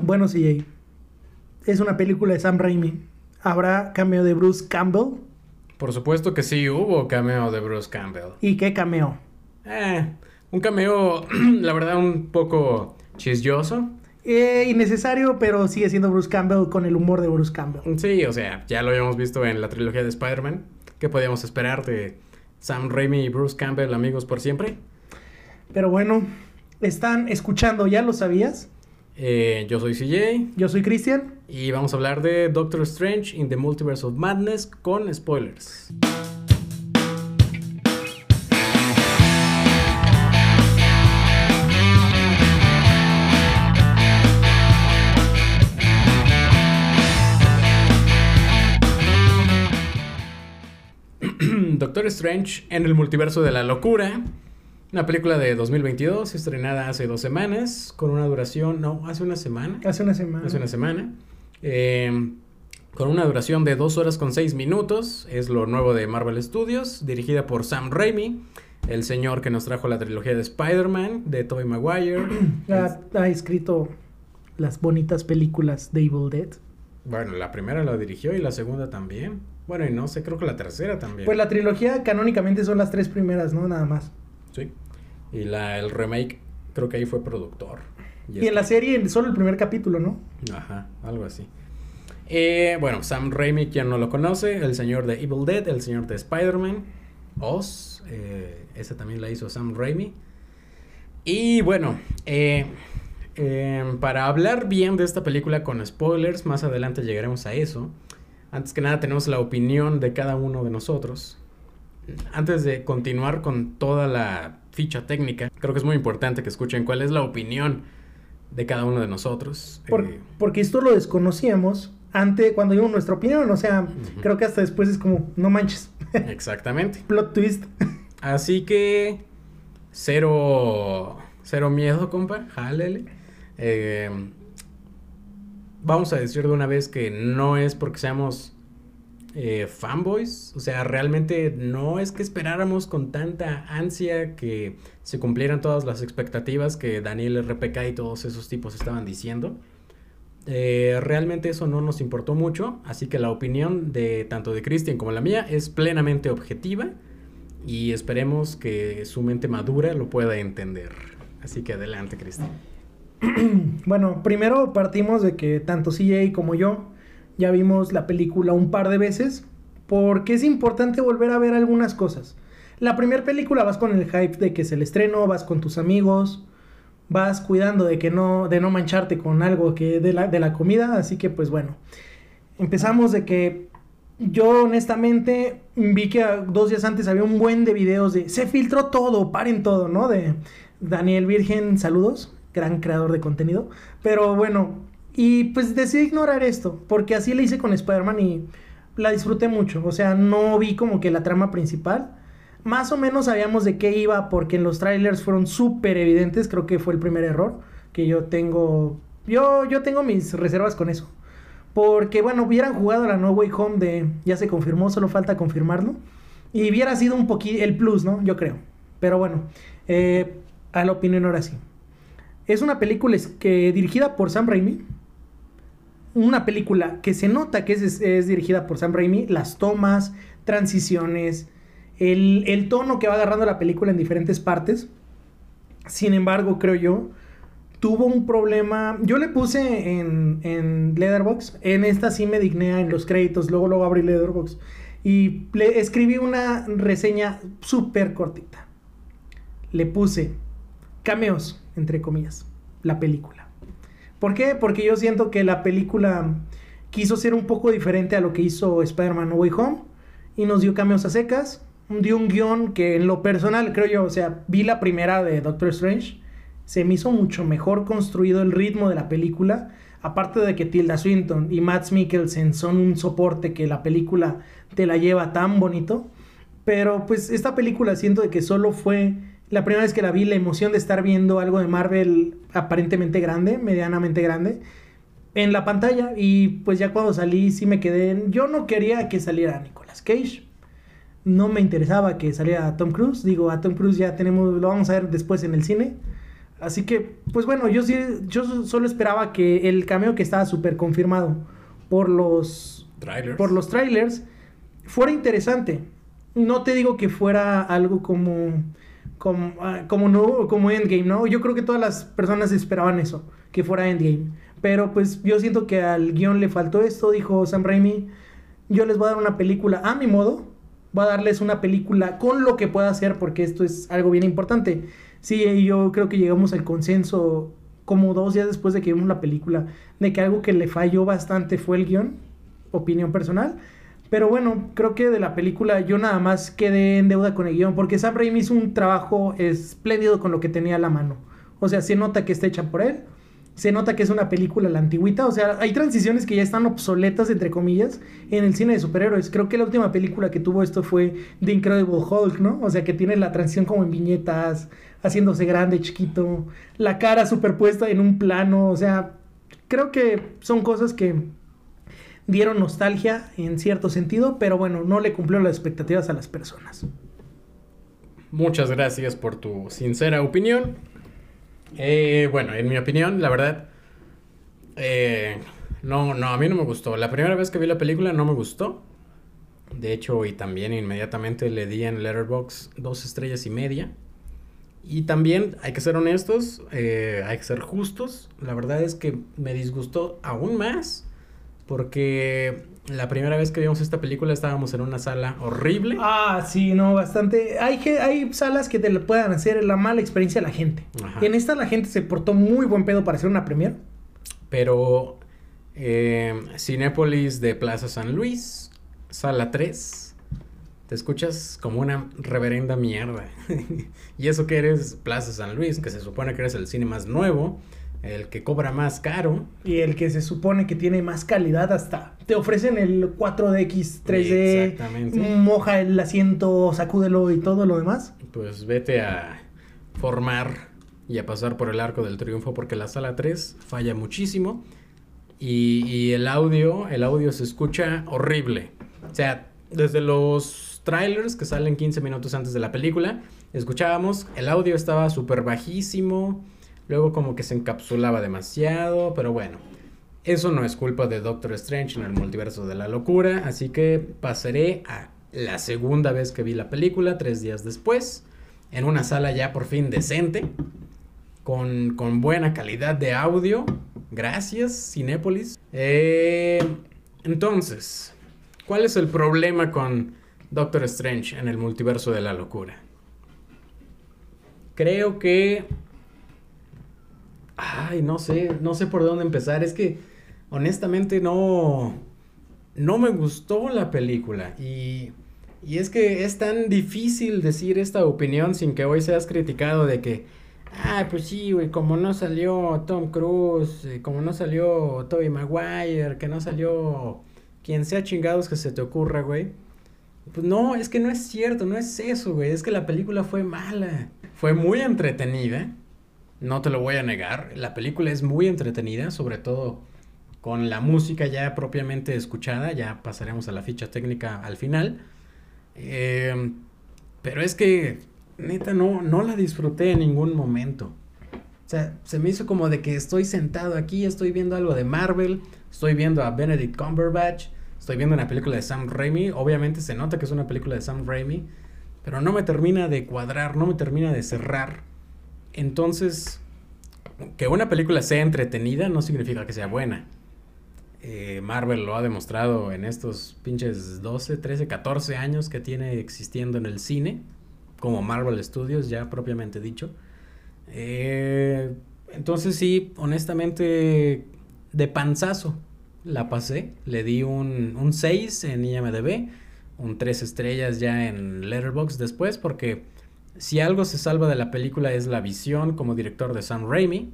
Bueno, CJ. Es una película de Sam Raimi. ¿Habrá cameo de Bruce Campbell? Por supuesto que sí hubo cameo de Bruce Campbell. ¿Y qué cameo? Eh, un cameo, la verdad, un poco chisyoso. Eh, innecesario, pero sigue siendo Bruce Campbell con el humor de Bruce Campbell. Sí, o sea, ya lo habíamos visto en la trilogía de Spider-Man. ¿Qué podíamos esperar de Sam Raimi y Bruce Campbell, amigos por siempre? Pero bueno, están escuchando, ¿ya lo sabías? Eh, yo soy CJ. Yo soy Cristian. Y vamos a hablar de Doctor Strange in the Multiverse of Madness con spoilers. Doctor Strange en el Multiverso de la Locura una película de 2022, estrenada hace dos semanas, con una duración, no, hace una semana. Hace una semana. Hace una semana. Em, con una duración de dos horas con seis minutos. Es lo nuevo de Marvel Studios, dirigida por Sam Raimi, el señor que nos trajo la trilogía de Spider-Man, de Tobey Maguire. ha, ha, escrito las bonitas películas de Evil Dead. Bueno, la primera la dirigió y la segunda también. Bueno, y no sé, creo que la tercera también. Pues la trilogía canónicamente son las tres primeras, ¿no? Nada más. Sí. Y la, el remake, creo que ahí fue productor. Y, en la serie solo el primer capítulo, ¿no? Ajá, algo así. Eh, bueno, Sam Raimi, quien no lo conoce, el señor de Evil Dead, el señor de Spider-Man, Oz, eh, esa también la hizo Sam Raimi. Y bueno, eh, para hablar bien de esta película con spoilers, más adelante llegaremos a eso. Antes que nada tenemos la opinión de cada uno de nosotros. Antes de continuar con toda la ficha técnica, creo que es muy importante que escuchen cuál es la opinión de cada uno de nosotros. Eh, porque esto lo desconocíamos antes, cuando dimos nuestra opinión, o sea, creo que hasta después es como, no manches. Exactamente. Plot twist. Así que, cero, cero miedo, compa, jálele. Eh, vamos a decir de una vez que no es porque seamos eh, fanboys. O sea, realmente no es que esperáramos con tanta ansia que se cumplieran todas las expectativas que Daniel RPK y todos esos tipos estaban diciendo. Eh, realmente eso no nos importó mucho, así que la opinión de tanto de Christian como la mía es plenamente objetiva y esperemos que su mente madura lo pueda entender. Así que adelante, Christian. bueno, primero partimos de que tanto CJ como yo ya vimos la película un par de veces porque es importante volver a ver algunas cosas. La primera película vas con el hype de que es el estreno, vas con tus amigos, vas cuidando de que no de no mancharte con algo que de la, de la comida, así que pues bueno. Empezamos de que yo honestamente vi que dos días antes había un buen de videos de se filtró todo, paren todo, ¿no? De Daniel Virgen, saludos, gran creador de contenido. Pero bueno, y pues decidí ignorar esto, porque así le hice con Spider-Man y la disfruté mucho. O sea, no vi como que la trama principal. Más o menos sabíamos de qué iba, porque en los trailers fueron súper evidentes. Creo que fue el primer error que yo tengo. Yo, yo tengo mis reservas con eso. Porque, bueno, hubieran jugado la No Way Home de. Ya se confirmó, solo falta confirmarlo. Y hubiera sido un poquito el plus, ¿no? Yo creo. Pero bueno, eh, a la opinión ahora sí. Es una película que, dirigida por Sam Raimi una película que se nota que es, dirigida por Sam Raimi, las tomas, transiciones, el, tono que va agarrando la película en diferentes partes. Sin embargo, creo yo, tuvo un problema. Yo le puse en, en Leatherbox, en esta sí me digné en los créditos, luego luego abrí Leatherbox. Y le escribí una reseña súper cortita. Le puse cameos, entre comillas, la película. ¿Por qué? Porque yo siento que la película quiso ser un poco diferente a lo que hizo Spider-Man Way Home y nos dio cambios a secas, dio un guion que en lo personal creo yo, o sea, vi la primera de Doctor Strange, se me hizo mucho mejor construido el ritmo de la película, aparte de que Tilda Swinton y Matt Mikkelsen son un soporte que la película te la lleva tan bonito, pero pues esta película siento que solo fue la primera vez que la vi, la emoción de estar viendo algo de Marvel aparentemente grande, medianamente grande, en la pantalla. Y pues ya cuando salí, sí me quedé. Yo no quería que saliera Nicolas Cage. No me interesaba que saliera Tom Cruise. Digo, a Tom Cruise ya tenemos, lo vamos a ver después en el cine. Así que, pues bueno, yo sí, yo solo esperaba que el cameo que estaba súper confirmado por los Trailers. por los trailers fuera interesante. No te digo que fuera algo como como, ah, como no como Endgame, ¿no? Yo creo que todas las personas esperaban eso, que fuera Endgame. Pero pues yo siento que al guion le faltó esto, dijo Sam Raimi. Yo les voy a dar una película a mi modo. Voy a darles una película con lo que pueda hacer porque esto es algo bien importante. Sí, yo creo que llegamos al consenso como dos días después de que vimos la película de que algo que le falló bastante fue el guion, opinión personal. Pero bueno, creo que de la película yo nada más quedé en deuda con el guion porque Sam Raimi hizo un trabajo espléndido con lo que tenía a la mano. O sea, se nota que está hecha por él se nota que es una película la antigüita. O sea, hay transiciones que ya están obsoletas, entre comillas, en el cine de superhéroes. Creo que la última película que tuvo esto fue The Incredible Hulk, ¿no? O sea, que tiene la transición como en viñetas, haciéndose grande, chiquito, la cara superpuesta en un plano. O sea, creo que son cosas que dieron nostalgia en cierto sentido, pero bueno, no le cumplió las expectativas a las personas. Muchas gracias por tu sincera opinión. Eh, bueno, en mi opinión, la verdad, eh, no, no, a mí no me gustó. La primera vez que vi la película no me gustó. De hecho, y también inmediatamente le di en Letterboxd dos estrellas y media. Y también, hay que ser honestos, eh, hay que ser justos. La verdad es que me disgustó aún más porque la primera vez que vimos esta película estábamos en una sala horrible. Ah, sí, no, bastante. Hay, que, hay salas que te le puedan hacer la mala experiencia a la gente. En esta la gente se portó muy buen pedo para hacer una premier. Pero eh, Cinépolis de Plaza San Luis, sala 3. Te escuchas como una reverenda mierda. y eso que eres Plaza San Luis, que se supone que eres el cine más nuevo el que cobra más caro. Y el que se supone que tiene más calidad hasta. Te ofrecen el 4DX 3D. Exactamente. Moja el asiento, sacúdelo y todo lo demás. Pues vete a formar y a pasar por el arco del triunfo porque la sala 3 falla muchísimo. Y, y el audio, el audio se escucha horrible. O sea, desde los trailers que salen 15 minutos antes de la película, escuchábamos, el audio estaba súper bajísimo Luego como que se encapsulaba demasiado, pero bueno. Eso no es culpa de Doctor Strange en el multiverso de la locura, así que pasaré a la segunda vez que vi la película, tres días después, en una sala ya por fin decente, con, buena calidad de audio. Gracias, Cinépolis. Eh, entonces, ¿cuál es el problema con Doctor Strange en el multiverso de la locura? Creo que Ay, no sé, no sé por dónde empezar. Es que honestamente no, no me gustó la película. Y, y es que es tan difícil decir esta opinión sin que hoy seas criticado de que, ah, pues sí, güey, como no salió Tom Cruise, eh, como no salió Tobey Maguire, que no salió quien sea chingados que se te ocurra, güey. Pues no, es que no es cierto, no es eso, güey. Es que la película fue mala. Fue muy entretenida no te lo voy a negar. La película es muy entretenida, sobre todo con la música ya propiamente escuchada. Ya pasaremos a la ficha técnica al final. Eh, pero es que, neta, no, no la disfruté en ningún momento. O sea, se me hizo como de que estoy sentado aquí, estoy viendo algo de Marvel, estoy viendo a Benedict Cumberbatch, estoy viendo una película de Sam Raimi. Obviamente se nota que es una película de Sam Raimi, pero no me termina de cuadrar, no me termina de cerrar. Entonces, que una película sea entretenida no significa que sea buena. Eh, Marvel lo ha demostrado en estos pinches 12, 13, 14 años que tiene existiendo en el cine, como Marvel Studios, ya propiamente dicho. Eh, entonces sí, honestamente, de panzazo la pasé. Le di un, un 6 en IMDB, un 3 estrellas ya en Letterboxd después, porque si algo se salva de la película es la visión como director de Sam Raimi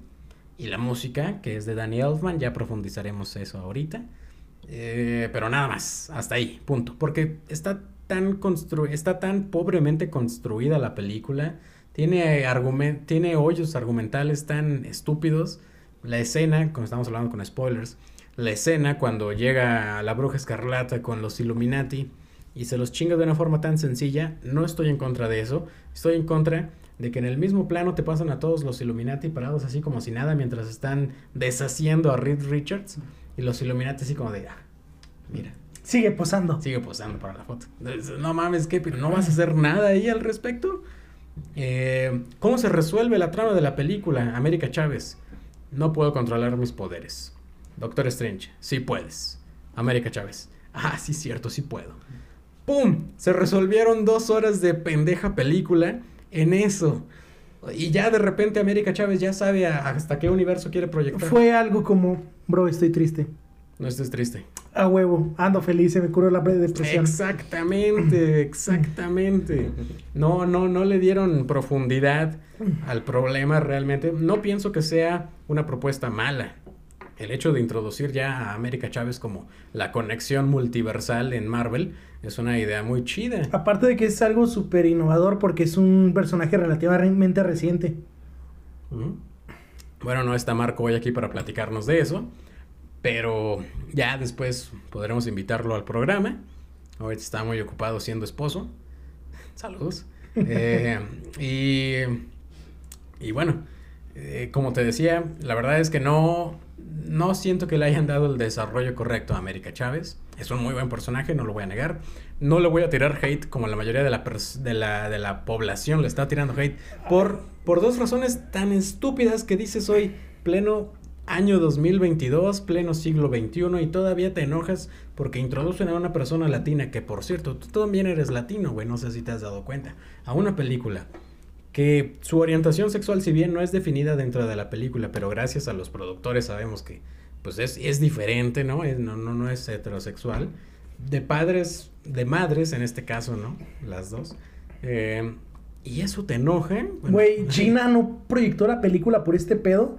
y la música, que es de Danny Elfman, ya profundizaremos eso ahorita. Eh, pero nada más, hasta ahí, punto. Porque está tan, está tan pobremente construida la película, tiene, tiene hoyos argumentales tan estúpidos. La escena, como estamos hablando con spoilers, la escena cuando llega la bruja escarlata con los Illuminati y se los chinga de una forma tan sencilla, no estoy en contra de eso, estoy en contra de que en el mismo plano te pasan a todos los Illuminati parados así como si nada mientras están deshaciendo a Reed Richards y los Illuminati así como de, ah, mira, Sigue posando. sigue posando para la foto. No mames, ¿qué? ¿Pero no vas a hacer nada ahí al respecto? Eh, ¿Cómo se resuelve la trama de la película? América Chávez. No puedo controlar mis poderes. Doctor Strange. Sí puedes. América Chávez. Ah, sí, cierto, sí puedo. ¡Pum! Se resolvieron dos horas de pendeja película en eso. Y ya de repente América Chávez ya sabe hasta qué universo quiere proyectar. Fue algo como, bro, estoy triste. No estés triste. A huevo, ando feliz, se me curó la depresión. Exactamente, exactamente. No, no, no le dieron profundidad al problema realmente. No pienso que sea una propuesta mala. El hecho de introducir ya a América Chávez como la conexión multiversal en Marvel es una idea muy chida. Aparte de que es algo súper innovador porque es un personaje relativamente reciente. Bueno, no está Marco hoy aquí para platicarnos de eso, pero ya después podremos invitarlo al programa. Ahorita está muy ocupado siendo esposo. Saludos. Eh, y, y bueno, eh, como te decía, la verdad es que no, no siento que le hayan dado el desarrollo correcto a América Chávez. Es un muy buen personaje, no lo voy a negar. No le voy a tirar hate como la mayoría de la, de la, de la población le está tirando hate por, por dos razones tan estúpidas que dices hoy, pleno año 2022, pleno siglo XXI, y todavía te enojas porque introducen a una persona latina, que por cierto, tú también eres latino, güey, no sé si te has dado cuenta, a una película que su orientación sexual, si bien no es definida dentro de la película, pero gracias a los productores sabemos que pues es, es diferente, ¿no? Es- no, no, no es heterosexual. De padres, de madres en este caso, ¿no? Las dos. Eh, y eso te enoja. Bueno, Güey, China no proyectó la película por este pedo.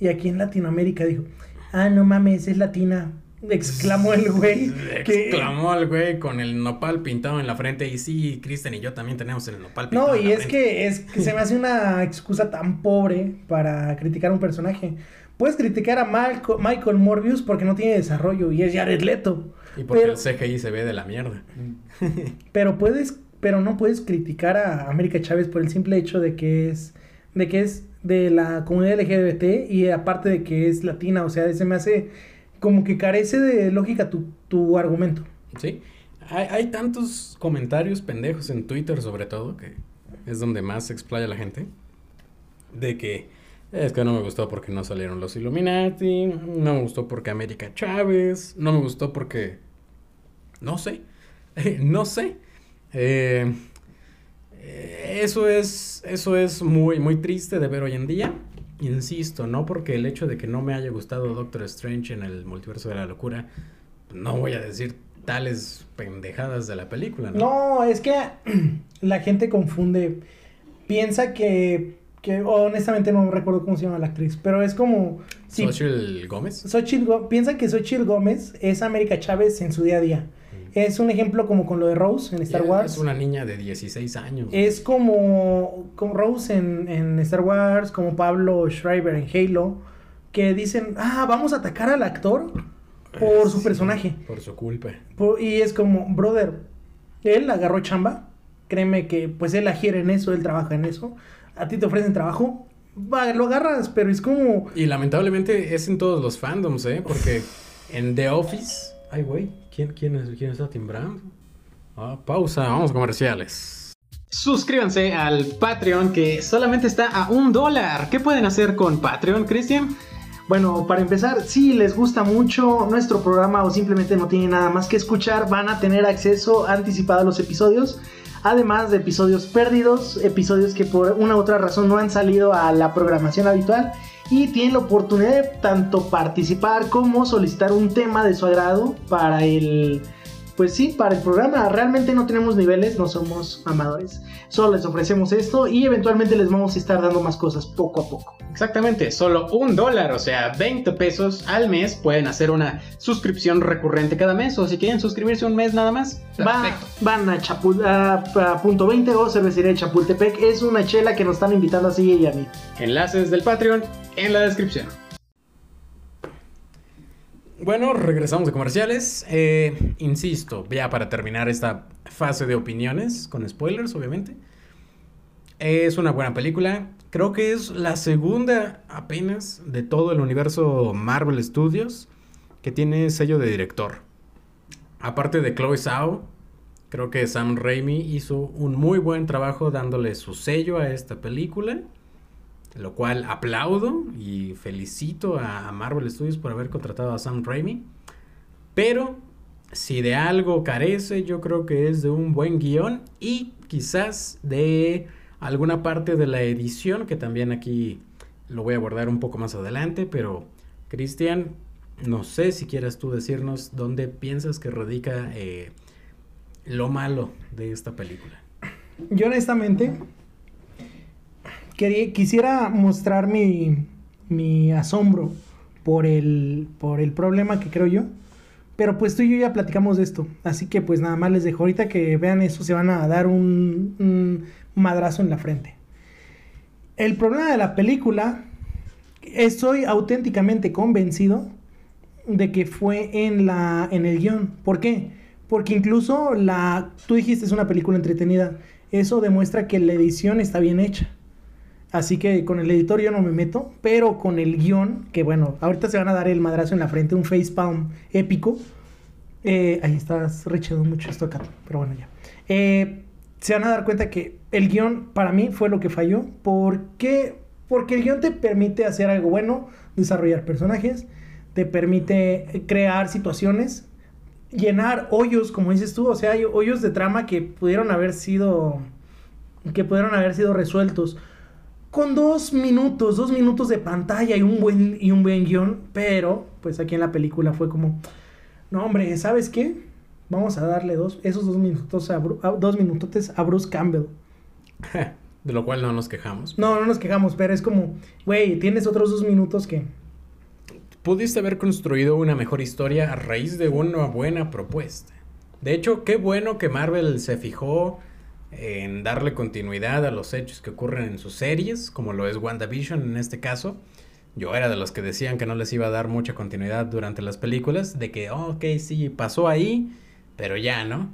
Y aquí en Latinoamérica dijo, ah, no mames, es latina. Exclamó el güey. que- Exclamó el güey con el nopal pintado en la frente. Y sí, Kristen y yo también tenemos el nopal pintado No, en y la es frente. que, es que se me hace una excusa tan pobre para criticar a un personaje. Puedes criticar a Malco- Michael Morbius porque no tiene desarrollo y es Jared Leto. Y porque pero- el CGI se ve de la mierda. Pero puedes, pero no puedes criticar a América Chávez por el simple hecho de que es, de que es de la comunidad LGBT y aparte de que es latina. O sea, se me hace como que carece de lógica tu, tu argumento. Sí. Hay, hay tantos comentarios pendejos en Twitter, sobre todo, que es donde más se explaya la gente. De que es que no me gustó porque no salieron los Illuminati, no me gustó porque América Chávez, no me gustó porque. No sé. no sé. Eh, eh, eso es. Eso es muy, muy triste de ver hoy en día. Insisto, no porque el hecho de que no me haya gustado Doctor Strange en el multiverso de la locura, no voy a decir tales pendejadas de la película, ¿no? No, es que la gente confunde. Piensa que, que honestamente no recuerdo cómo se llama la actriz, pero es como... si Xochitl Gómez. Xochitl piensa que Xochitl Gómez es América Chávez en su día a día. Es un ejemplo como con lo de Rose en Star Wars. Es una niña de 16 años. Es como, como Rose en, en Star Wars, como Pablo Schreiber en Halo, que dicen, ah, vamos a atacar al actor por su Sí, personaje. Por su culpa. Por- y es como, brother, él agarró chamba, créeme que pues él agiere en eso, él trabaja en eso, a ti te ofrecen trabajo, va, lo agarras, pero es como, Y lamentablemente es en todos los fandoms, ¿eh? Porque en The Office. Ay, güey. ¿Quién, quién, es, ¿Quién está timbrando? Ah, pausa, vamos comerciales. Suscríbanse al Patreon que solamente está a un dólar. ¿Qué pueden hacer con Patreon, Cristian? Bueno, para empezar, si les gusta mucho nuestro programa o simplemente no tienen nada más que escuchar, van a tener acceso anticipado a los episodios. Además de episodios perdidos, episodios que por una u otra razón no han salido a la programación habitual. Y tienen la oportunidad de tanto participar como solicitar un tema de su agrado para el... Pues sí, para el programa. Realmente no tenemos niveles, no somos amadores. Solo les ofrecemos esto y eventualmente les vamos a estar dando más cosas poco a poco. Exactamente, solo un dólar, o sea, 20 pesos al mes pueden hacer una suscripción recurrente cada mes. O si quieren suscribirse un mes nada más, Va- perfecto. van a, Chapul- a- a punto 20 o cervecería de Chapultepec. Es una chela que nos están invitando así y a mí. Enlaces del Patreon en la descripción. Bueno, regresamos de comerciales. Eh, insisto, ya para terminar esta fase de opiniones, con spoilers, obviamente. Es una buena película. Creo que es la segunda apenas de todo el universo Marvel Studios que tiene sello de director. Aparte de Chloe Zhao, creo que Sam Raimi hizo un muy buen trabajo dándole su sello a esta película. Lo cual aplaudo y felicito a Marvel Studios por haber contratado a Sam Raimi. Pero si de algo carece, yo creo que es de un buen guion y quizás de alguna parte de la edición, que también aquí lo voy a abordar un poco más adelante, pero Cristian, no sé si quieras tú decirnos dónde piensas que radica eh, lo malo de esta película. Yo honestamente quería, quisiera mostrar mi, mi asombro por el, por el problema que creo yo. Pero pues tú y yo ya platicamos de esto. Así que pues nada más les dejo. Ahorita que vean eso se van a dar un, un madrazo en la frente. El problema de la película, estoy auténticamente convencido de que fue en, la, en el guion. ¿Por qué? Porque incluso la, tú dijiste es una película entretenida. Eso demuestra que la edición está bien hecha. Así que con el editor yo no me meto, pero con el guion, que bueno, ahorita se van a dar el madrazo en la frente, un facepalm épico. Eh, ahí estás rechado mucho esto acá, pero bueno ya. Eh, se van a dar cuenta que el guion para mí fue lo que falló. ¿Por qué? Porque el guion te permite hacer algo bueno, desarrollar personajes, te permite crear situaciones, llenar hoyos, como dices tú, o sea, hay hoyos de trama que pudieron haber sido que pudieron haber sido resueltos con dos minutos, dos minutos de pantalla y un buen, y un buen guion, pero pues aquí en la película fue como, no hombre, ¿sabes qué? Vamos a darle dos, esos dos minutos a, dos minutotes a Bruce Campbell. De lo cual no nos quejamos. No, no nos quejamos, pero es como, güey, tienes otros dos minutos que... Pudiste haber construido una mejor historia a raíz de una buena propuesta. De hecho, qué bueno que Marvel se fijó en darle continuidad a los hechos que ocurren en sus series, como lo es WandaVision en este caso. Yo era de los que decían que no les iba a dar mucha continuidad durante las películas, de que, oh, ok, sí, pasó ahí, pero ya, ¿no?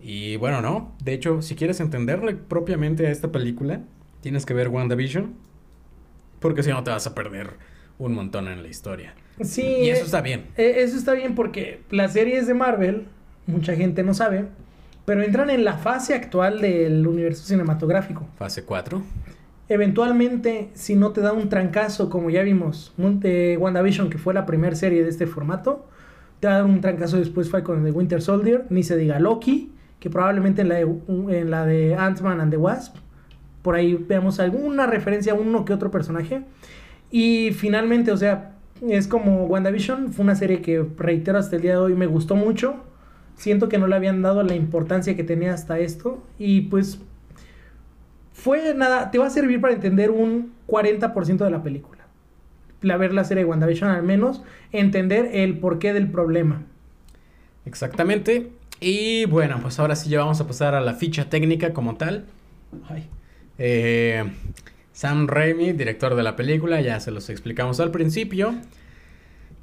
Y bueno, no. De hecho, si quieres entenderle propiamente a esta película, tienes que ver WandaVision, porque si no te vas a perder un montón en la historia. Sí. Y eso está bien. Eh, eso está bien porque las series de Marvel, mucha gente no sabe, pero entran en la fase actual del universo cinematográfico. Fase 4. Eventualmente, si no te da un trancazo, como ya vimos, de WandaVision, que fue la primera serie de este formato, te va a un trancazo después fue con The Winter Soldier, ni se diga Loki, que probablemente en la de, en la de Ant-Man and the Wasp, por ahí veamos alguna referencia a uno que otro personaje. Y finalmente, o sea, es como WandaVision, fue una serie que reitero hasta el día de hoy, me gustó mucho siento que no le habían dado la importancia que tenía hasta esto. Y pues fue nada, te va a servir para entender un 40% de la película. La ver la serie de WandaVision al menos, entender el porqué del problema. Exactamente. Y bueno, pues ahora sí ya vamos a pasar a la ficha técnica como tal. Eh, Sam Raimi, director de la película, ya se los explicamos al principio.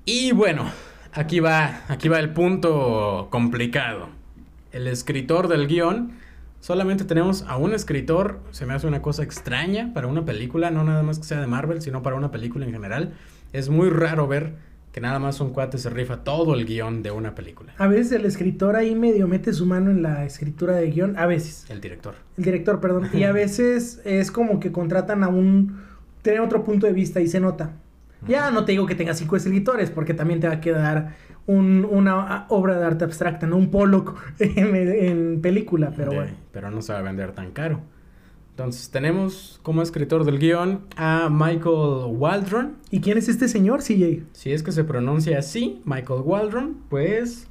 Y bueno, aquí va, aquí va el punto complicado. El escritor del guion, solamente tenemos a un escritor, se me hace una cosa extraña para una película, no nada más que sea de Marvel, sino para una película en general. Es muy raro ver que nada más un cuate se rifa todo el guion de una película. A veces el escritor ahí medio mete su mano en la escritura de guion, a veces. El director. El director, perdón. y a veces es como que contratan a un... Tienen otro punto de vista y se nota. Ya no te digo que tenga cinco escritores, porque también te va a quedar una obra de arte abstracta, no un Pollock en, película, pero bueno. Pero no se va a vender tan caro. Entonces tenemos como escritor del guion a Michael Waldron. ¿Y quién es este señor, CJ? Si es que se pronuncia así, Michael Waldron, pues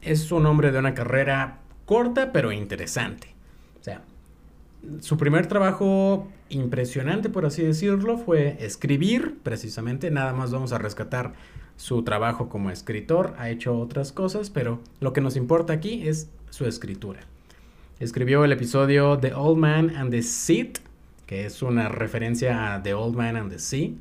es un hombre de una carrera corta pero interesante. O sea, su primer trabajo impresionante, por así decirlo, fue escribir, precisamente. Nada más vamos a rescatar su trabajo como escritor. Ha hecho otras cosas, pero lo que nos importa aquí es su escritura. Escribió el episodio The Old Man and the Sea, que es una referencia a The Old Man and the Sea.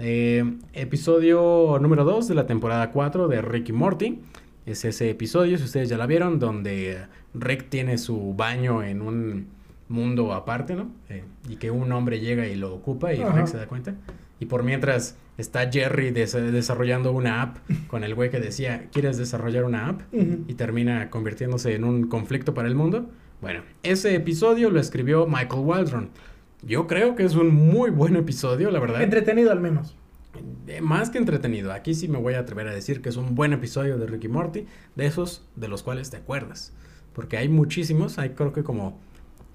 Eh, episodio número 2 de la temporada 4 de Rick y Morty. Es ese episodio, si ustedes ya la vieron, donde Rick tiene su baño en un mundo aparte, ¿no? Eh, y que un hombre llega y lo ocupa y Rex se da cuenta. Y por mientras está Jerry desarrollando una app con el güey que decía, ¿quieres desarrollar una app? Y termina convirtiéndose en un conflicto para el mundo. Bueno, ese episodio lo escribió Michael Waldron. Yo creo que es un muy buen episodio, la verdad. Entretenido al menos. Eh, más que entretenido. Aquí sí me voy a atrever a decir que es un buen episodio de Ricky Morty, de esos de los cuales te acuerdas. Porque hay muchísimos, hay creo que como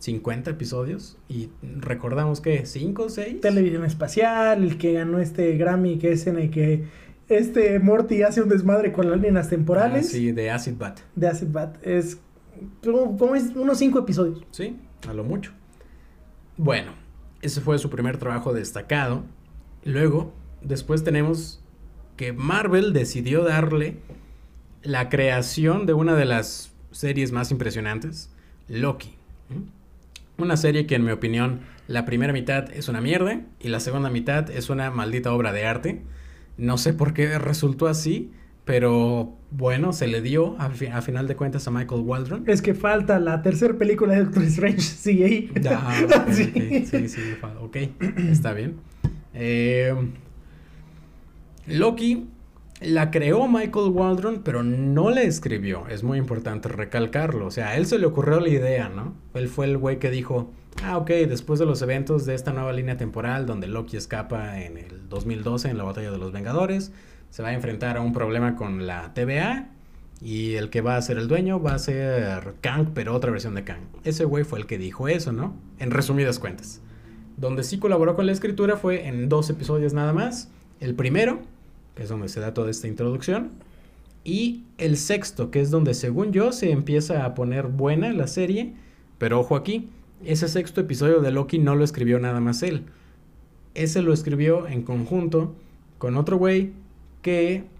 50 episodios y recordamos que 5 o 6. Televisión espacial, el que ganó este Grammy, que es en el que este Morty hace un desmadre con las líneas temporales. Ah, sí, de Acid Bat. De Acid Bat. Es como es unos 5 episodios. Sí, a lo mucho. Bueno, ese fue su primer trabajo destacado. Luego, después tenemos que Marvel decidió darle la creación de una de las series más impresionantes, Loki. Una serie que en mi opinión la primera mitad es una mierda y la segunda mitad es una maldita obra de arte. No sé por qué resultó así, pero bueno, se le dio a, final de cuentas a Michael Waldron. Es que falta la tercera película de Doctor Strange, sí. Ah, sí. sí, sí, ok, está bien. Eh, Loki la creó Michael Waldron, pero no la escribió. Es muy importante recalcarlo. O sea, a él se le ocurrió la idea, ¿no? Él fue el güey que dijo, ah, ok, después de los eventos de esta nueva línea temporal donde Loki escapa en el 2012 en la batalla de los Vengadores, se va a enfrentar a un problema con la TVA y el que va a ser el dueño va a ser Kang, pero otra versión de Kang. Ese güey fue el que dijo eso, ¿no? En resumidas cuentas. Donde sí colaboró con la escritura fue en dos episodios nada más. El primero, que es donde se da toda esta introducción. Y el sexto, que es donde según yo se empieza a poner buena la serie. Pero ojo aquí, ese sexto episodio de Loki no lo escribió nada más él. Ese lo escribió en conjunto con otro güey que...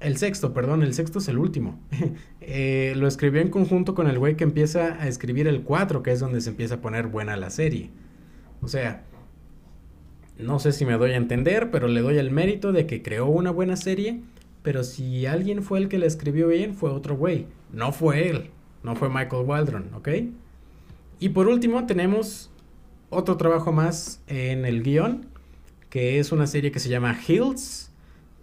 El sexto, perdón, el sexto es el último. Eh, lo escribió en conjunto con el güey que empieza a escribir el 4, que es donde se empieza a poner buena la serie. O sea, no sé si me doy a entender, pero le doy el mérito de que creó una buena serie. Pero si alguien fue el que la escribió bien, fue otro güey. No fue él. No fue Michael Waldron, ¿ok? Y por último tenemos otro trabajo más en el guion, que es una serie que se llama Hills,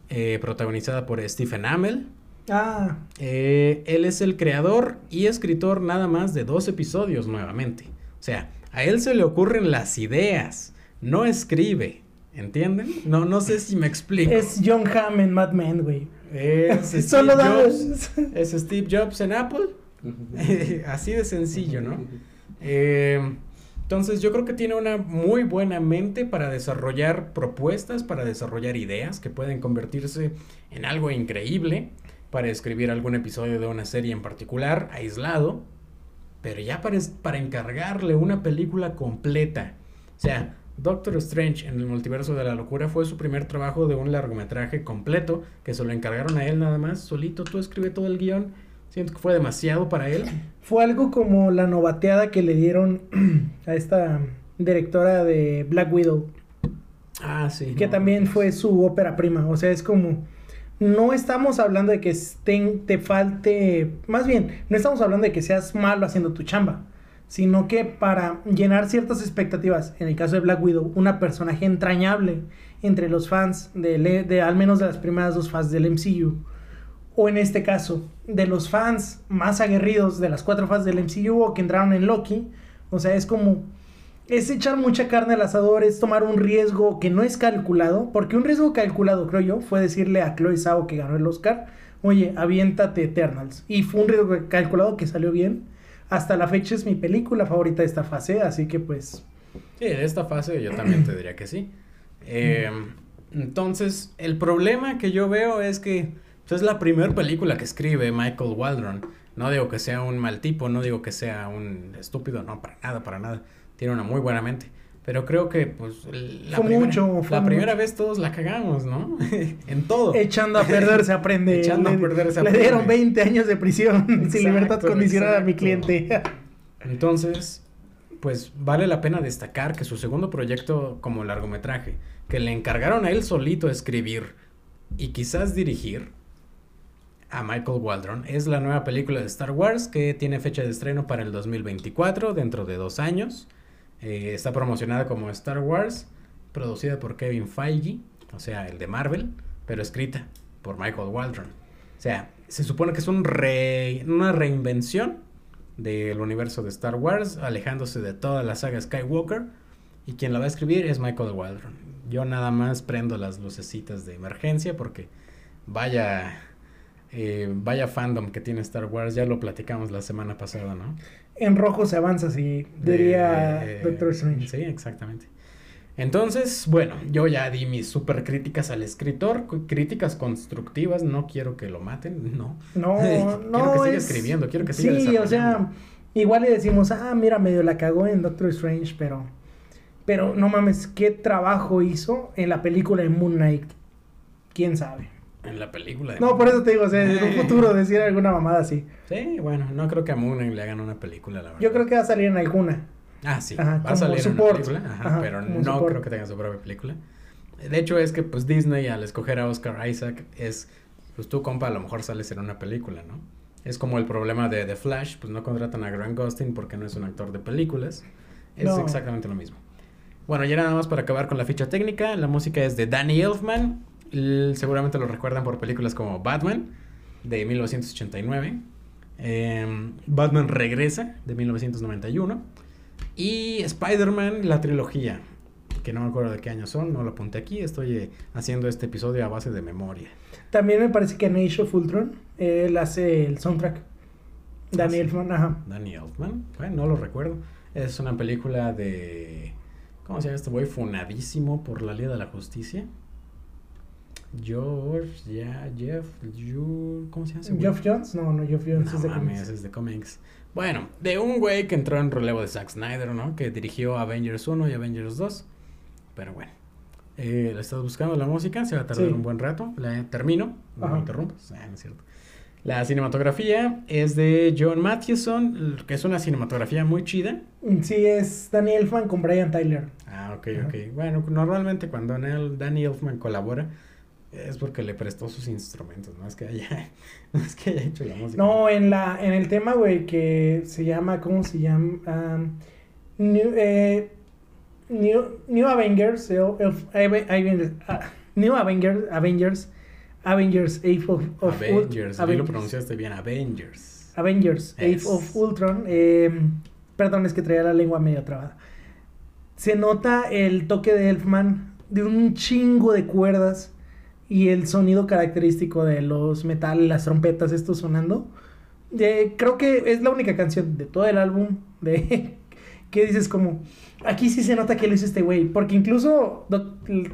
eh, protagonizada por Stephen Amell. Ah. Eh, él es el creador y escritor nada más de dos episodios nuevamente. O sea, a él se le ocurren las ideas no escribe. ¿Entienden? No, no sé si me explico. Es John Hamm en Mad Men, güey. Es Steve Jobs. Es Steve Jobs en Apple. Así de sencillo, ¿no? Eh, entonces yo creo que tiene una muy buena mente para desarrollar propuestas, para desarrollar ideas que pueden convertirse en algo increíble, para escribir algún episodio de una serie en particular, aislado, pero ya para, para encargarle una película completa. O sea, Doctor Strange en el multiverso de la locura fue su primer trabajo de un largometraje completo que se lo encargaron a él nada más, solito tú escribe todo el guion. Siento que fue demasiado para él. Fue algo como la novateada que le dieron a esta directora de Black Widow. Ah, sí. Que también fue su ópera prima. O sea, es como. No estamos hablando de que te falte. Más bien, no estamos hablando de que seas malo haciendo tu chamba sino que para llenar ciertas expectativas, en el caso de Black Widow, una personaje entrañable entre los fans, de, de al menos de las primeras dos fases del MCU, o en este caso, de los fans más aguerridos de las cuatro fases del MCU o que entraron en Loki, o sea, es como, es echar mucha carne al asador, es tomar un riesgo que no es calculado, porque un riesgo calculado, creo yo, fue decirle a Chloe Zhao que ganó el Oscar, oye, aviéntate Eternals, y fue un riesgo calculado que salió bien, hasta la fecha es mi película favorita de esta fase, así que pues... Sí, de esta fase yo también te diría que sí. Em, entonces, el problema que yo veo es que pues, es la primera película que escribe Michael Waldron. No digo que sea un mal tipo, no digo que sea un estúpido, no, para nada, para nada. Tiene una muy buena mente. Pero creo que, pues, la, primera, mucho, la primera vez todos la cagamos, ¿no? en todo. Echando a perder se aprende. Echando a perder se aprende. Le dieron 20 años de prisión sin libertad condicional a mi cliente. Entonces, pues vale la pena destacar que su segundo proyecto como largometraje, que le encargaron a él solito escribir y quizás dirigir, a Michael Waldron. Es la nueva película de Star Wars que tiene fecha de estreno para el 2024, dentro de dos años. Eh, está promocionada como Star Wars, producida por Kevin Feige, o sea, el de Marvel, pero escrita por Michael Waldron. O sea, se supone que es una reinvención del universo de Star Wars, alejándose de toda la saga Skywalker. Y quien la va a escribir es Michael Waldron. Yo nada más prendo las lucecitas de emergencia porque vaya eh, vaya fandom que tiene Star Wars, ya lo platicamos la semana pasada, ¿no? En rojo se avanza, sí, diría Doctor Strange. Sí, exactamente. Entonces, bueno, yo ya di mis super críticas al escritor, críticas constructivas, no quiero que lo maten, no. No, quiero no. que siga escribiendo, quiero que siga Sí, o sea, igual le decimos, ah, mira, medio la cagó en Doctor Strange, pero. Pero no mames, ¿qué trabajo hizo en la película de Moon Knight? ¿Quién sabe? En la película. no, por eso te digo, o sea, en un futuro decir alguna mamada así. Sí, bueno, no creo que a Moon le hagan una película, la verdad. Yo creo que va a salir en alguna. Ah, sí, va a salir en una película, ajá, pero no creo que tenga su propia película. De hecho, es que pues Disney al escoger a Oscar Isaac es, pues tú compa a lo mejor sales en una película, ¿no? Es como el problema de The Flash, pues no contratan a Grant Gustin porque no es un actor de películas. Es exactamente lo mismo. Bueno, ya nada más para acabar con la ficha técnica, la música es de Danny Elfman, seguramente lo recuerdan por películas como Batman de 1989, em, Batman Regresa de 1991 y Spider-Man, la trilogía, que no me acuerdo de qué años son, no lo apunté aquí, estoy eh, haciendo este episodio a base de memoria. También me parece que en Age of Ultron él hace el soundtrack. Danny ah, Elfman, ajá. Danny Elfman, bueno, no lo recuerdo. Es una película de... ¿Cómo se llama este güey? Funadísimo por la Liga de la Justicia. George, ya, Jeff, you, ¿cómo se llama? Jeff Jones, no, no, Jeff Jones es de cómics. es de cómics. Bueno, de un güey que entró en relevo de Zack Snyder, ¿no? Que dirigió Avengers 1 y Avengers 2. Pero bueno, eh, ¿le estás buscando la música? Se va a tardar un buen rato. La termino, no me interrumpas. Ah, no es cierto. La cinematografía es de John Mathewson, que es una cinematografía muy chida. Sí, es Danny Elfman con Brian Tyler. Ah, ok, ok. Bueno, normalmente cuando Danny Elfman colabora, es porque le prestó sus instrumentos, no es que haya, no es que haya hecho la música. No, en la, en el tema, güey, que se llama, ¿cómo se llama? Um, New, eh, New, New, Avengers, eh, ah, New Avengers, Avengers, Avengers Age of, of Avengers, Avengers. lo pronunciaste bien, Avengers. Avengers, Age of Ultron, eh, perdón, es que traía la lengua medio trabada. Se nota el toque de Elfman de un chingo de cuerdas y el sonido característico de los metales, las trompetas, esto sonando. creo que es la única canción de todo el álbum de que dices como aquí sí se nota que lo hizo este güey, porque incluso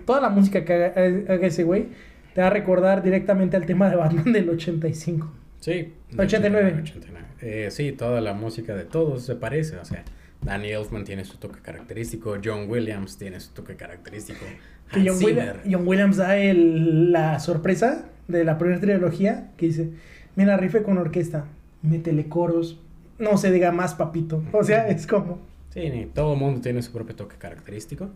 toda la música que haga, ese güey te va a recordar directamente al tema de Batman del 85. Sí. 89. 89. Eh, sí, toda la música de todos se parece, o sea, Danny Elfman tiene su toque característico, John Williams tiene su toque característico. John, Williams da el, la sorpresa de la primera trilogía que dice, mira, rife con orquesta, métele coros, no se diga más papito. O sea, es como... Sí, todo el mundo tiene su propio toque característico.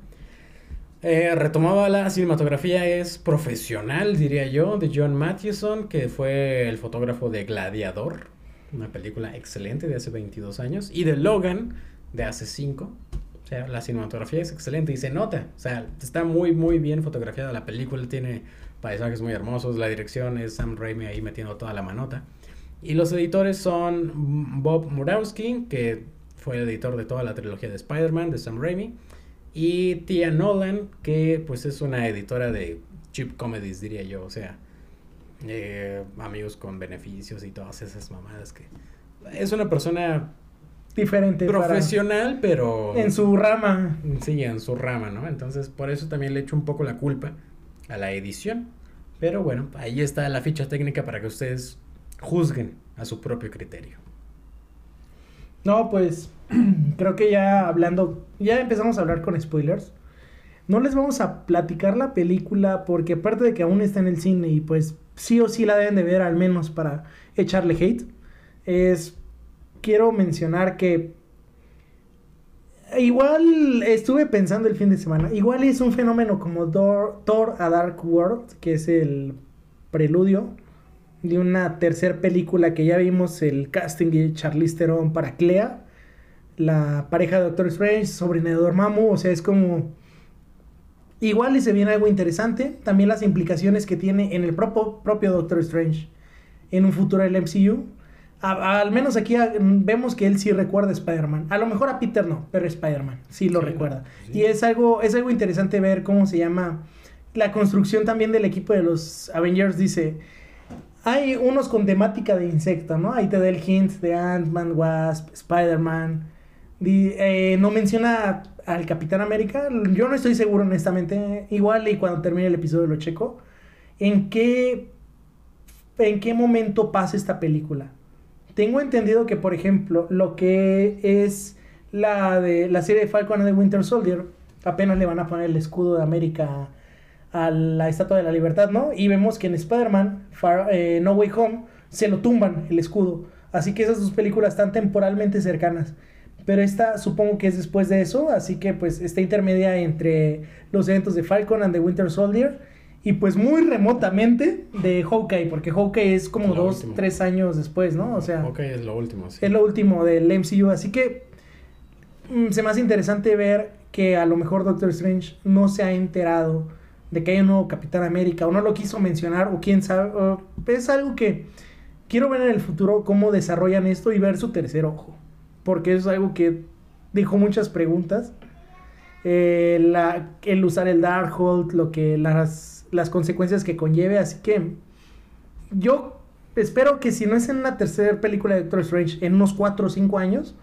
Eh, retomaba la cinematografía es profesional, diría yo, de John Mathewson, que fue el fotógrafo de Gladiador, una película excelente de hace 22 años, y de Logan, de hace 5. O sea, la cinematografía es excelente y se nota. O sea, está muy, muy bien fotografiada la película. Tiene paisajes muy hermosos. La dirección es Sam Raimi ahí metiendo toda la manota. Y los editores son Bob Murawski, que fue el editor de toda la trilogía de Spider-Man, de Sam Raimi. Y Tia Nolan, que pues es una editora de cheap comedies, diría yo. O sea, eh, amigos con beneficios y todas esas mamadas que... Es una persona diferente. Profesional, pero... En su rama. Sí, en su rama, ¿no? Entonces, por eso también le echo un poco la culpa a la edición. Pero bueno, ahí está la ficha técnica para que ustedes juzguen a su propio criterio. No, pues creo que ya hablando, ya empezamos a hablar con spoilers. No les vamos a platicar la película porque aparte de que aún está en el cine y pues sí o sí la deben de ver al menos para echarle hate, es quiero mencionar que igual estuve pensando el fin de semana, igual es un fenómeno como Thor, a Dark World, que es el preludio de una tercera película que ya vimos el casting de Charlize Theron para Clea, la pareja de Doctor Strange, sobrina de Dormammu, o sea, es como igual y se viene algo interesante, también las implicaciones que tiene en el propio, propio Doctor Strange en un futuro del MCU. Al menos aquí vemos que él sí recuerda a Spider-Man. A lo mejor a Peter no, pero Spider-Man sí lo recuerda. Y es algo, es algo interesante ver cómo se llama la construcción también del equipo de los Avengers. Dice, hay unos con temática de insecto, ¿no? Ahí te da el hint de Ant-Man, Wasp, Spider-Man. Eh, no menciona al Capitán América. Yo no estoy seguro, honestamente. Igual y cuando termine el episodio lo checo. ¿En qué, en qué momento pasa esta película? Tengo entendido que, por ejemplo, lo que es la de la serie de Falcon and the Winter Soldier, apenas le van a poner el escudo de América a la Estatua de la Libertad, ¿no? Y vemos que en Spider-Man, eh, No Way Home, se lo tumban el escudo. Así que esas dos películas están temporalmente cercanas. Pero esta supongo que es después de eso, así que pues está intermedia entre los eventos de Falcon and the Winter Soldier y pues muy remotamente de Hawkeye, porque Hawkeye es como dos, tres años después, ¿no? O sea... Hawkeye es lo último, sí. Es lo último del MCU, así que mm, se me hace interesante ver que a lo mejor Doctor Strange no se ha enterado de que hay un nuevo Capitán América o no lo quiso mencionar o quién sabe. es algo que quiero ver en el futuro cómo desarrollan esto y ver su tercer ojo. Porque es algo que dijo muchas preguntas. Eh, la, el usar el Darkhold, lo que las, las consecuencias que conlleve. Así que yo espero que si no es en una tercera película de Doctor Strange en unos 4 o 5 años,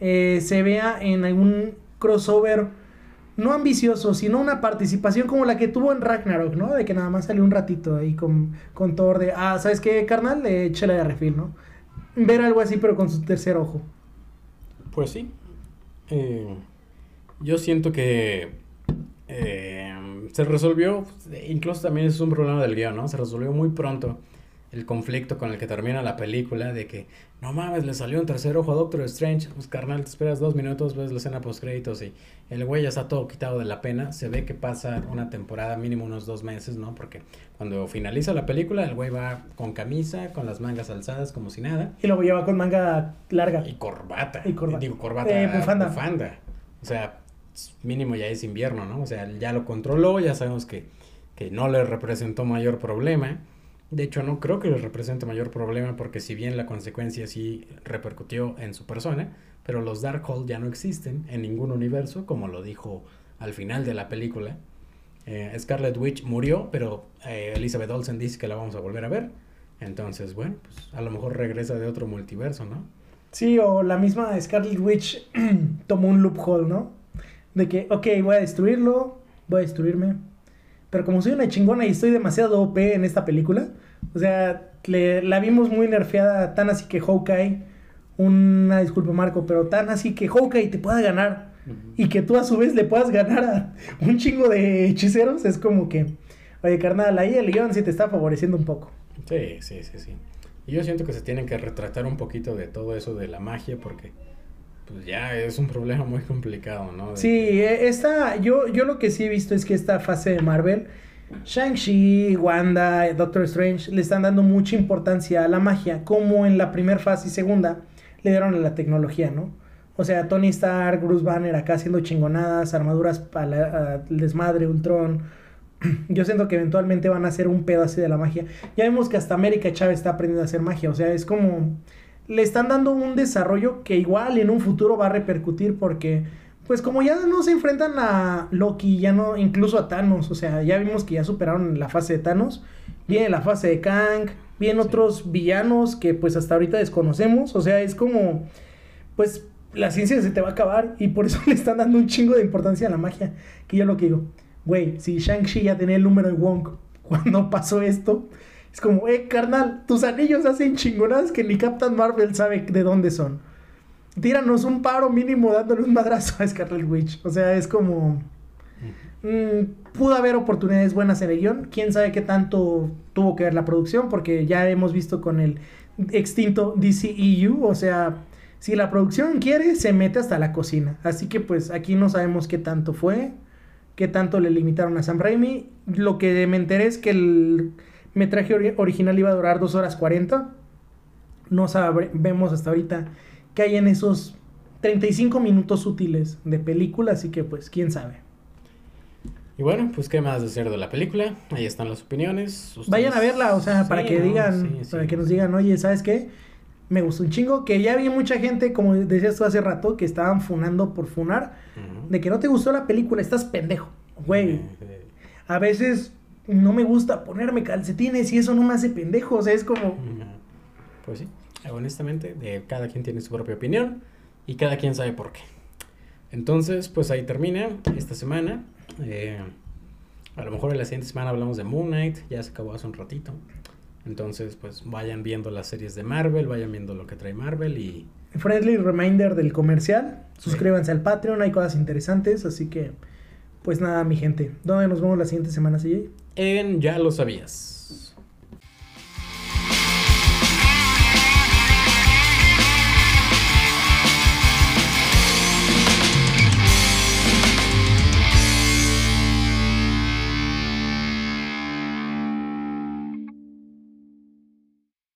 eh, se vea en algún crossover no ambicioso, sino una participación como la que tuvo en Ragnarok, ¿no? De que nada más salió un ratito ahí con, con Thor de, ah, ¿sabes qué, carnal? Eh, chela de refil, ¿no? Ver algo así, pero con su tercer ojo. Pues sí. Eh, yo siento que eh, se resolvió, incluso también es un problema del guion, ¿no? Se resolvió muy pronto el conflicto con el que termina la película de que no mames, le salió un tercer ojo a Doctor Strange, pues carnal, te esperas dos minutos, ves la escena post créditos y el güey ya está todo quitado de la pena, se ve que pasa una temporada, mínimo unos dos meses, ¿no? Porque cuando finaliza la película, el güey va con camisa, con las mangas alzadas, como si nada. Y luego lleva con manga larga. Y corbata. Y corbata. Digo, corbata. Eh, bufanda. bufanda. O sea, mínimo ya es invierno, ¿no? O sea, ya lo controló, ya sabemos que, que no le representó mayor problema. De hecho, no creo que le represente mayor problema porque si bien la consecuencia sí repercutió en su persona, pero los Darkhold ya no existen en ningún universo, como lo dijo al final de la película. Eh, Scarlet Witch murió, pero eh, Elizabeth Olsen dice que la vamos a volver a ver. Entonces, bueno, pues a lo mejor regresa de otro multiverso, ¿no? Sí, o la misma Scarlet Witch tomó un loophole, ¿no? De que, ok, voy a destruirlo, voy a destruirme. Pero como soy una chingona y estoy demasiado OP en esta película, o sea, la vimos muy nerfeada, tan así que Hawkeye, una disculpa Marco, pero tan así que Hawkeye te pueda ganar y que tú a su vez le puedas ganar a un chingo de hechiceros, es como que, oye carnal, ahí el guion sí te está favoreciendo un poco. Sí, sí, sí, sí. Y yo siento que se tienen que retratar un poquito de todo eso de la magia porque pues ya es un problema muy complicado, ¿no? sí, e, esta, yo, yo lo que sí he visto es que esta fase de Marvel Shang-Chi, Wanda, Doctor Strange le están dando mucha importancia a la magia, como en la primera fase y segunda le dieron a la tecnología, ¿no? O sea, Tony Stark, Bruce Banner acá haciendo chingonadas, armaduras para el desmadre, Ultron. Yo siento que eventualmente van a hacer un pedazo de la magia. Ya vemos que hasta América Chávez está aprendiendo a hacer magia. O sea, es como. Le están dando un desarrollo que igual en un futuro va a repercutir porque pues como ya no se enfrentan a Loki, ya no, incluso a Thanos, o sea, ya vimos que ya superaron la fase de Thanos, viene la fase de Kang, vienen otros villanos que pues hasta ahorita desconocemos, o sea, es como, pues la ciencia se te va a acabar y por eso le están dando un chingo de importancia a la magia, que yo lo que digo, güey, si Shang-Chi ya tenía el número de Wong cuando pasó esto, es como, eh, carnal, tus anillos hacen chingonadas que ni Captain Marvel sabe de dónde son tíranos un paro mínimo dándole un madrazo a Scarlet Witch. O sea, es como... Mm, pudo haber oportunidades buenas en el guion. Quién sabe qué tanto tuvo que ver la producción, porque ya hemos visto con el extinto DCEU. O sea, si la producción quiere, se mete hasta la cocina. Así que pues aquí no sabemos qué tanto fue, qué tanto le limitaron a Sam Raimi. Lo que me enteré es que el metraje ori- original iba a durar 2 horas 40. No sabemos hasta ahorita qué hay en esos 35 minutos útiles de película, así que pues quién sabe. Y bueno, pues qué más decir de la película. Ahí están las opiniones. Ustedes- Vayan a verla, o sea, Sí, para que no, digan, sí, para que nos digan, oye, ¿sabes qué? Me gustó un chingo, que ya vi mucha gente, como decías tú hace rato, que estaban funando por funar, de que no te gustó la película, estás pendejo. Güey, a veces no me gusta ponerme calcetines y eso no me hace pendejo, o sea, es como... Pues sí, honestamente, de cada quien tiene su propia opinión y cada quien sabe por qué. Entonces, pues ahí termina esta semana. Eh, a lo mejor en la siguiente semana hablamos de Moon Knight, ya se acabó hace un ratito. Entonces, pues vayan viendo las series de Marvel, vayan viendo lo que trae Marvel y Friendly reminder del comercial, suscríbanse al Patreon, hay cosas interesantes, así que, pues nada, mi gente, ¿dónde nos vemos la siguiente semana, CJ? En Ya lo sabías.